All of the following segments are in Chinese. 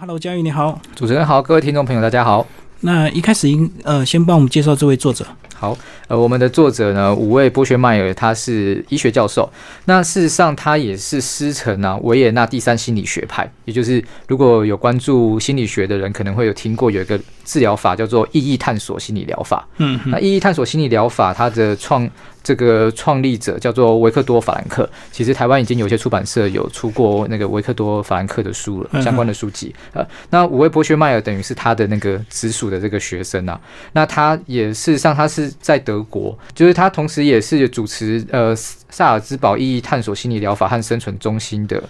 Hello，佳玉你好。主持人好，各位听众朋友大家好。那一开始应呃，先帮我们介绍这位作者。好，呃，我们的作者呢，五位波学迈尔，他是医学教授。那事实上，他也是师承啊维也纳第三心理学派，也就是如果有关注心理学的人，可能会有听过有一个治疗法叫做意义探索心理疗法。嗯，那意义探索心理疗法，它的创这个创立者叫做维克多·法兰克。其实台湾已经有些出版社有出过那个维克多·法兰克的书了，相关的书籍。呃，那五位博学迈尔等于是他的那个直属的这个学生啊。那他也事实上他是在德国，就是他同时也是主持呃萨尔兹堡意义探索心理疗法和生存中心的。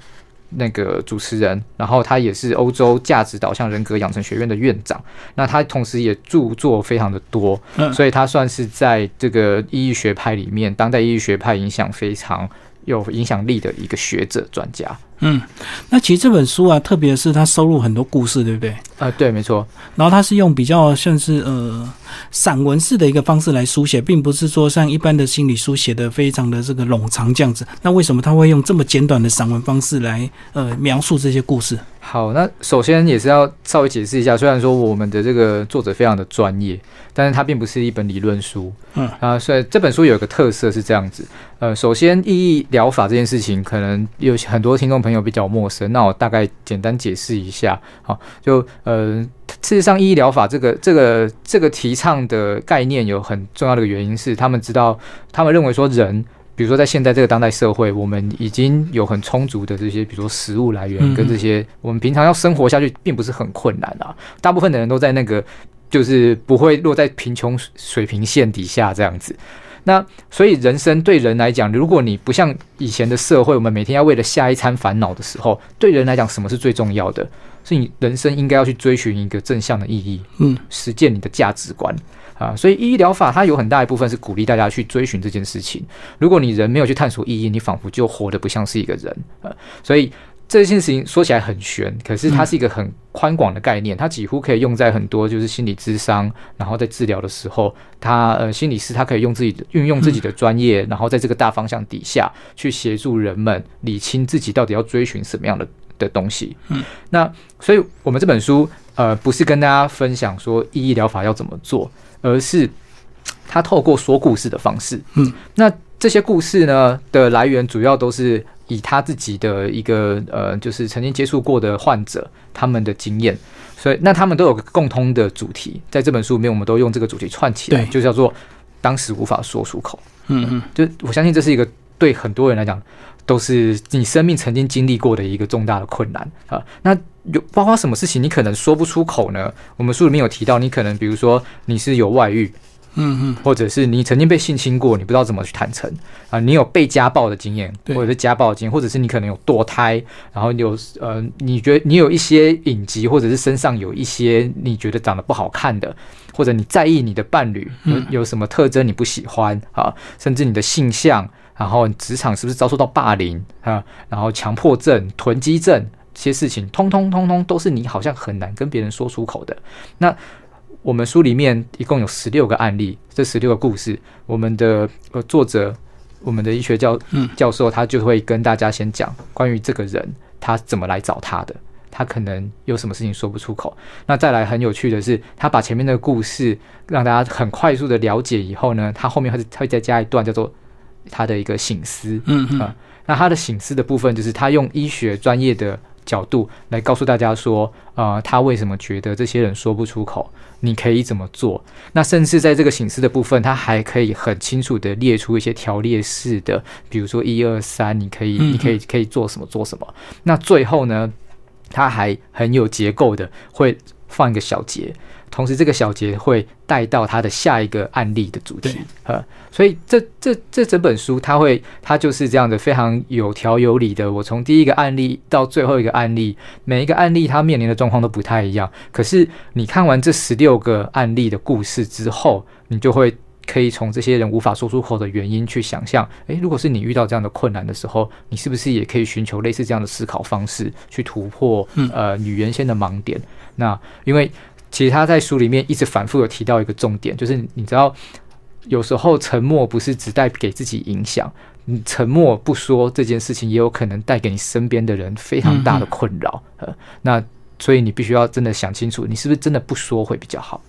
那个主持人，然后他也是欧洲价值导向人格养成学院的院长。那他同时也著作非常的多，所以他算是在这个意义学派里面，当代意义学派影响非常有影响力的一个学者专家。嗯，那其实这本书啊，特别是它收录很多故事，对不对？啊，对，没错。然后它是用比较像是呃散文式的一个方式来书写，并不是说像一般的心理书写的非常的这个冗长这样子。那为什么他会用这么简短的散文方式来呃描述这些故事？好，那首先也是要稍微解释一下，虽然说我们的这个作者非常的专业，但是它并不是一本理论书。嗯啊，所以这本书有一个特色是这样子。呃，首先意义疗法这件事情，可能有很多听众朋友比较陌生，那我大概简单解释一下。好，就呃，事实上意义疗法这个这个这个提倡的概念有很重要的原因是，他们知道，他们认为说人。比如说，在现在这个当代社会，我们已经有很充足的这些，比如说食物来源跟这些，我们平常要生活下去，并不是很困难啊。大部分的人都在那个，就是不会落在贫穷水平线底下这样子。那所以人生对人来讲，如果你不像以前的社会，我们每天要为了下一餐烦恼的时候，对人来讲，什么是最重要的？是你人生应该要去追寻一个正向的意义，嗯，实践你的价值观。啊，所以医疗法它有很大一部分是鼓励大家去追寻这件事情。如果你人没有去探索意义，你仿佛就活得不像是一个人。啊，所以这件事情说起来很玄，可是它是一个很宽广的概念，它几乎可以用在很多就是心理智商，然后在治疗的时候，他呃心理师他可以用自己的运用自己的专业，然后在这个大方向底下去协助人们理清自己到底要追寻什么样的的东西。嗯，那所以我们这本书呃不是跟大家分享说意义疗法要怎么做。而是他透过说故事的方式，嗯，那这些故事呢的来源主要都是以他自己的一个呃，就是曾经接触过的患者他们的经验，所以那他们都有个共通的主题，在这本书里面我们都用这个主题串起来，就叫做当时无法说出口，嗯嗯，就我相信这是一个对很多人来讲都是你生命曾经经历过的一个重大的困难啊，那。有包括什么事情你可能说不出口呢？我们书里面有提到，你可能比如说你是有外遇，嗯嗯，或者是你曾经被性侵过，你不知道怎么去坦诚啊，你有被家暴的经验，或者是家暴经验，或者是你可能有堕胎，然后有呃，你觉得你有一些隐疾，或者是身上有一些你觉得长得不好看的，或者你在意你的伴侣有有什么特征你不喜欢啊，甚至你的性向，然后职场是不是遭受到霸凌啊，然后强迫症、囤积症这。些事情通通通通都是你好像很难跟别人说出口的。那我们书里面一共有十六个案例，这十六个故事，我们的呃作者，我们的医学教教授，他就会跟大家先讲关于这个人他怎么来找他的，他可能有什么事情说不出口。那再来很有趣的是，他把前面的故事让大家很快速的了解以后呢，他后面会会再加一段叫做他的一个醒思，嗯嗯，那他的醒思的部分就是他用医学专业的。角度来告诉大家说，呃，他为什么觉得这些人说不出口？你可以怎么做？那甚至在这个形式的部分，他还可以很清楚的列出一些条列式的，比如说一二三，你可以，你可以，可以做什么，做什么。那最后呢，他还很有结构的会放一个小节。同时，这个小节会带到他的下一个案例的主题，呃，所以这这这整本书，它会它就是这样的非常有条有理的。我从第一个案例到最后一个案例，每一个案例它面临的状况都不太一样。可是你看完这十六个案例的故事之后，你就会可以从这些人无法说出口的原因去想象，诶，如果是你遇到这样的困难的时候，你是不是也可以寻求类似这样的思考方式去突破呃你原先的盲点？那因为。其实他在书里面一直反复有提到一个重点，就是你知道，有时候沉默不是只带给自己影响，你沉默不说这件事情，也有可能带给你身边的人非常大的困扰。呃，那所以你必须要真的想清楚，你是不是真的不说会比较好。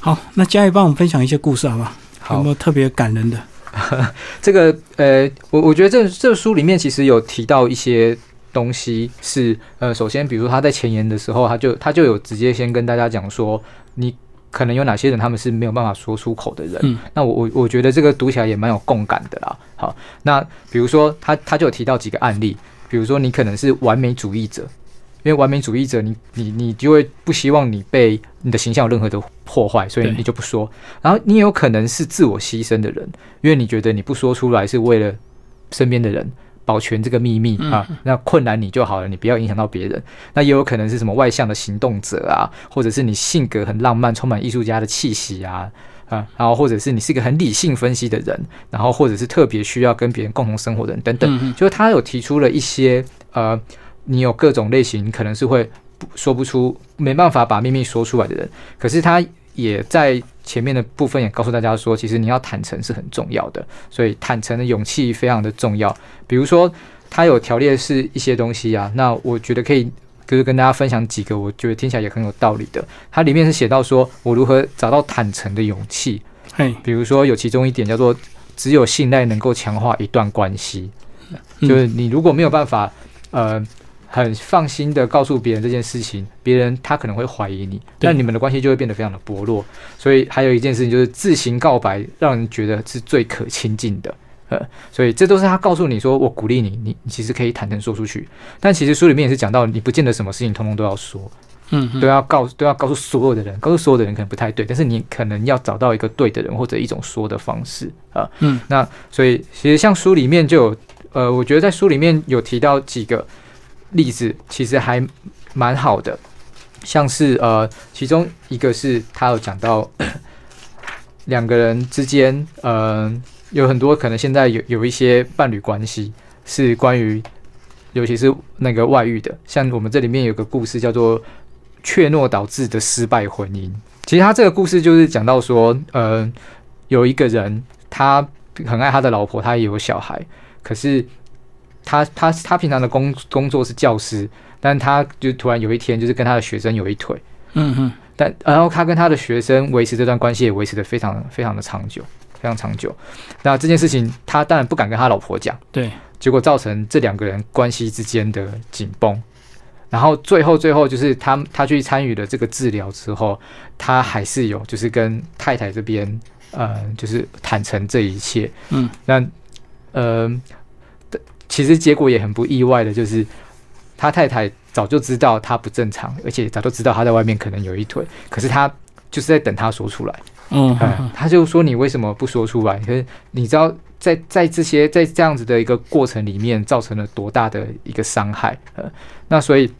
好，那嘉义帮我们分享一些故事好不好？有没有特别感人的？这个呃，我我觉得这这书里面其实有提到一些东西，是呃，首先比如说他在前言的时候，他就他就有直接先跟大家讲说，你可能有哪些人他们是没有办法说出口的人。嗯，那我我我觉得这个读起来也蛮有共感的啦。好，那比如说他他就有提到几个案例，比如说你可能是完美主义者。因为完美主义者，你你你就会不希望你被你的形象有任何的破坏，所以你就不说。然后你有可能是自我牺牲的人，因为你觉得你不说出来是为了身边的人保全这个秘密啊，那困难你就好了，你不要影响到别人。那也有可能是什么外向的行动者啊，或者是你性格很浪漫，充满艺术家的气息啊啊，然后或者是你是一个很理性分析的人，然后或者是特别需要跟别人共同生活的人等等，就是他有提出了一些呃。你有各种类型，可能是会说不出、没办法把秘密说出来的人。可是他也在前面的部分也告诉大家说，其实你要坦诚是很重要的，所以坦诚的勇气非常的重要。比如说，他有条列是一些东西啊，那我觉得可以就是跟大家分享几个，我觉得听起来也很有道理的。它里面是写到说我如何找到坦诚的勇气。嘿，比如说有其中一点叫做只有信赖能够强化一段关系，就是你如果没有办法，呃。很放心的告诉别人这件事情，别人他可能会怀疑你，那你们的关系就会变得非常的薄弱。所以还有一件事情就是自行告白，让人觉得是最可亲近的。呃，所以这都是他告诉你说，我鼓励你，你你其实可以坦诚说出去。但其实书里面也是讲到，你不见得什么事情通通都要说，嗯，都要告都要告诉所有的人，告诉所有的人可能不太对，但是你可能要找到一个对的人或者一种说的方式啊。嗯，那所以其实像书里面就有，呃，我觉得在书里面有提到几个。例子其实还蛮好的，像是呃，其中一个是他有讲到两个人之间，呃，有很多可能现在有有一些伴侣关系是关于，尤其是那个外遇的，像我们这里面有个故事叫做怯懦导致的失败婚姻。其实他这个故事就是讲到说，呃，有一个人他很爱他的老婆，他也有小孩，可是。他他他平常的工工作是教师，但他就突然有一天就是跟他的学生有一腿，嗯哼，但然后他跟他的学生维持这段关系也维持的非常非常的长久，非常长久。那这件事情他当然不敢跟他老婆讲，对，结果造成这两个人关系之间的紧绷。然后最后最后就是他他去参与了这个治疗之后，他还是有就是跟太太这边呃就是坦诚这一切，嗯，那呃。其实结果也很不意外的，就是他太太早就知道他不正常，而且早就知道他在外面可能有一腿，可是他就是在等他说出来。嗯，他就说你为什么不说出来？可是你知道，在在这些在这样子的一个过程里面，造成了多大的一个伤害？呃，那所以。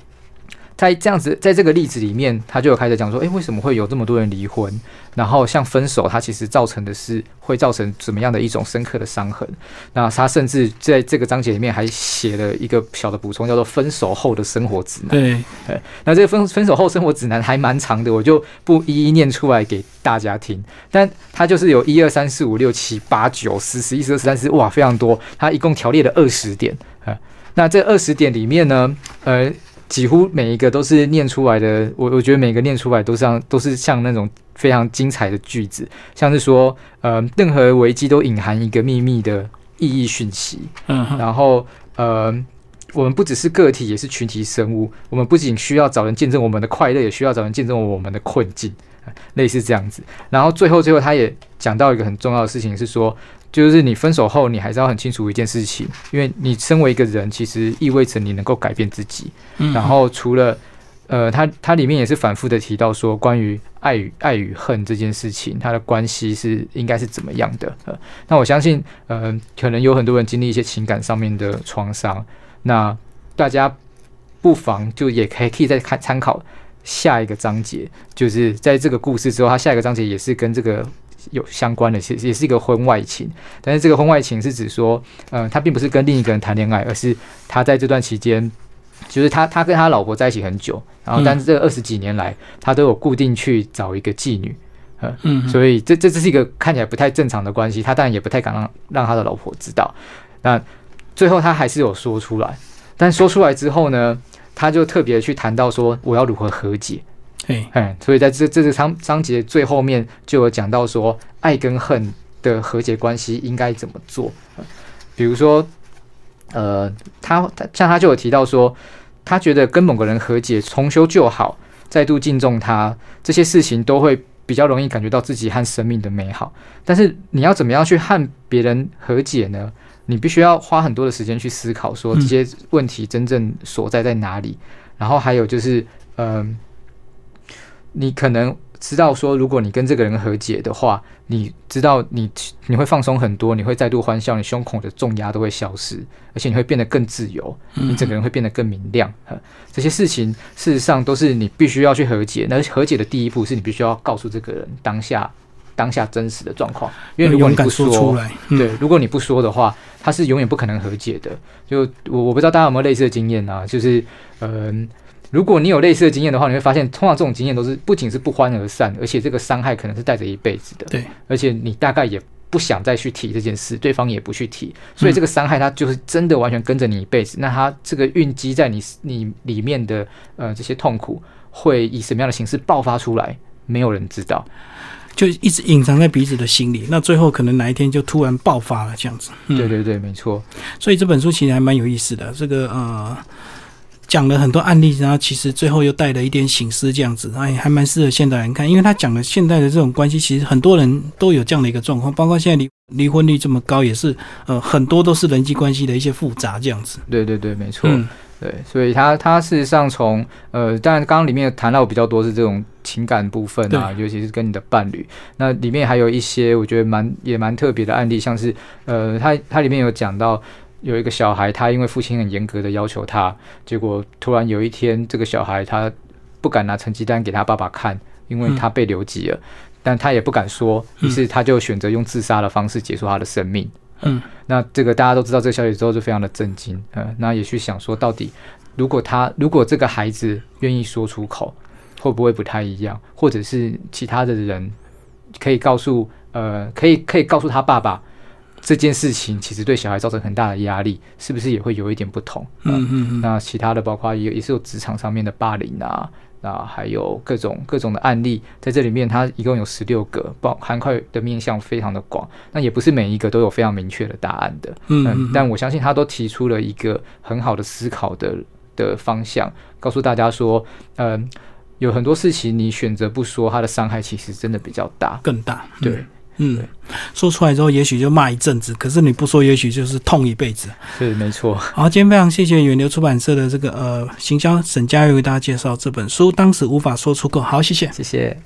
在这样子，在这个例子里面，他就有开始讲说，诶，为什么会有这么多人离婚？然后像分手，它其实造成的是会造成怎么样的一种深刻的伤痕？那他甚至在这个章节里面还写了一个小的补充，叫做“分手后的生活指南”。对，那这个分分手后生活指南还蛮长的，我就不一一念出来给大家听。但它就是有一二三四五六七八九十十一十二十三十哇，非常多。它一共条列了二十点。呃，那这二十点里面呢，呃。几乎每一个都是念出来的，我我觉得每个念出来都像都是像那种非常精彩的句子，像是说，呃，任何危机都隐含一个秘密的意义讯息。嗯，然后，呃，我们不只是个体，也是群体生物。我们不仅需要找人见证我们的快乐，也需要找人见证我们的困境，类似这样子。然后最后最后，他也讲到一个很重要的事情，是说。就是你分手后，你还是要很清楚一件事情，因为你身为一个人，其实意味着你能够改变自己。然后除了，呃，他他里面也是反复的提到说，关于爱与爱与恨这件事情，它的关系是应该是怎么样的？呃，那我相信，呃，可能有很多人经历一些情感上面的创伤，那大家不妨就也可以可以再看参考下一个章节，就是在这个故事之后，他下一个章节也是跟这个。有相关的，其实也是一个婚外情，但是这个婚外情是指说，嗯，他并不是跟另一个人谈恋爱，而是他在这段期间，就是他他跟他老婆在一起很久，然后但是这二十几年来，他都有固定去找一个妓女，嗯，所以这这这是一个看起来不太正常的关系，他当然也不太敢让让他的老婆知道，那最后他还是有说出来，但说出来之后呢，他就特别去谈到说我要如何和解。哎，哎，所以在这这个章章节最后面就有讲到说，爱跟恨的和解关系应该怎么做。比如说，呃，他他像他就有提到说，他觉得跟某个人和解、重修旧好、再度敬重他，这些事情都会比较容易感觉到自己和生命的美好。但是你要怎么样去和别人和解呢？你必须要花很多的时间去思考，说这些问题真正所在在哪里。然后还有就是，嗯。你可能知道说，如果你跟这个人和解的话，你知道你你会放松很多，你会再度欢笑，你胸口的重压都会消失，而且你会变得更自由，你整个人会变得更明亮。这些事情事实上都是你必须要去和解。那和解的第一步是你必须要告诉这个人当下当下真实的状况，因为如果你不说出来，对，如果你不说的话，他是永远不可能和解的。就我我不知道大家有没有类似的经验啊，就是嗯。如果你有类似的经验的话，你会发现，通常这种经验都是不仅是不欢而散，而且这个伤害可能是带着一辈子的。对，而且你大概也不想再去提这件事，对方也不去提，所以这个伤害它就是真的完全跟着你一辈子。那它这个蕴积在你你里面的呃这些痛苦，会以什么样的形式爆发出来？没有人知道，就一直隐藏在彼此的心里。那最后可能哪一天就突然爆发了，这样子。对对对，没错。所以这本书其实还蛮有意思的。这个呃。讲了很多案例，然后其实最后又带了一点醒思，这样子，哎，还蛮适合现代人看。因为他讲了现代的这种关系，其实很多人都有这样的一个状况，包括现在离离婚率这么高，也是呃很多都是人际关系的一些复杂这样子。对对对，没错，对，所以他他事实上从呃，当然刚刚里面谈到比较多是这种情感部分啊，尤其是跟你的伴侣，那里面还有一些我觉得蛮也蛮特别的案例，像是呃，他他里面有讲到。有一个小孩，他因为父亲很严格的要求他，结果突然有一天，这个小孩他不敢拿成绩单给他爸爸看，因为他被留级了，但他也不敢说，于是他就选择用自杀的方式结束他的生命。嗯，那这个大家都知道这个消息之后，就非常的震惊。嗯，那也去想说，到底如果他如果这个孩子愿意说出口，会不会不太一样？或者是其他的人可以告诉呃，可以可以告诉他爸爸。这件事情其实对小孩造成很大的压力，是不是也会有一点不同？嗯嗯嗯。那其他的包括也也是有职场上面的霸凌啊，那还有各种各种的案例，在这里面它一共有十六个，包涵盖的面向非常的广。那也不是每一个都有非常明确的答案的。嗯嗯。但我相信他都提出了一个很好的思考的的方向，告诉大家说，嗯，有很多事情你选择不说，它的伤害其实真的比较大，更大。对。嗯，说出来之后，也许就骂一阵子，可是你不说，也许就是痛一辈子。是没错。好，今天非常谢谢远流出版社的这个呃行销沈佳玉为大家介绍这本书，当时无法说出口。好，谢谢，谢谢。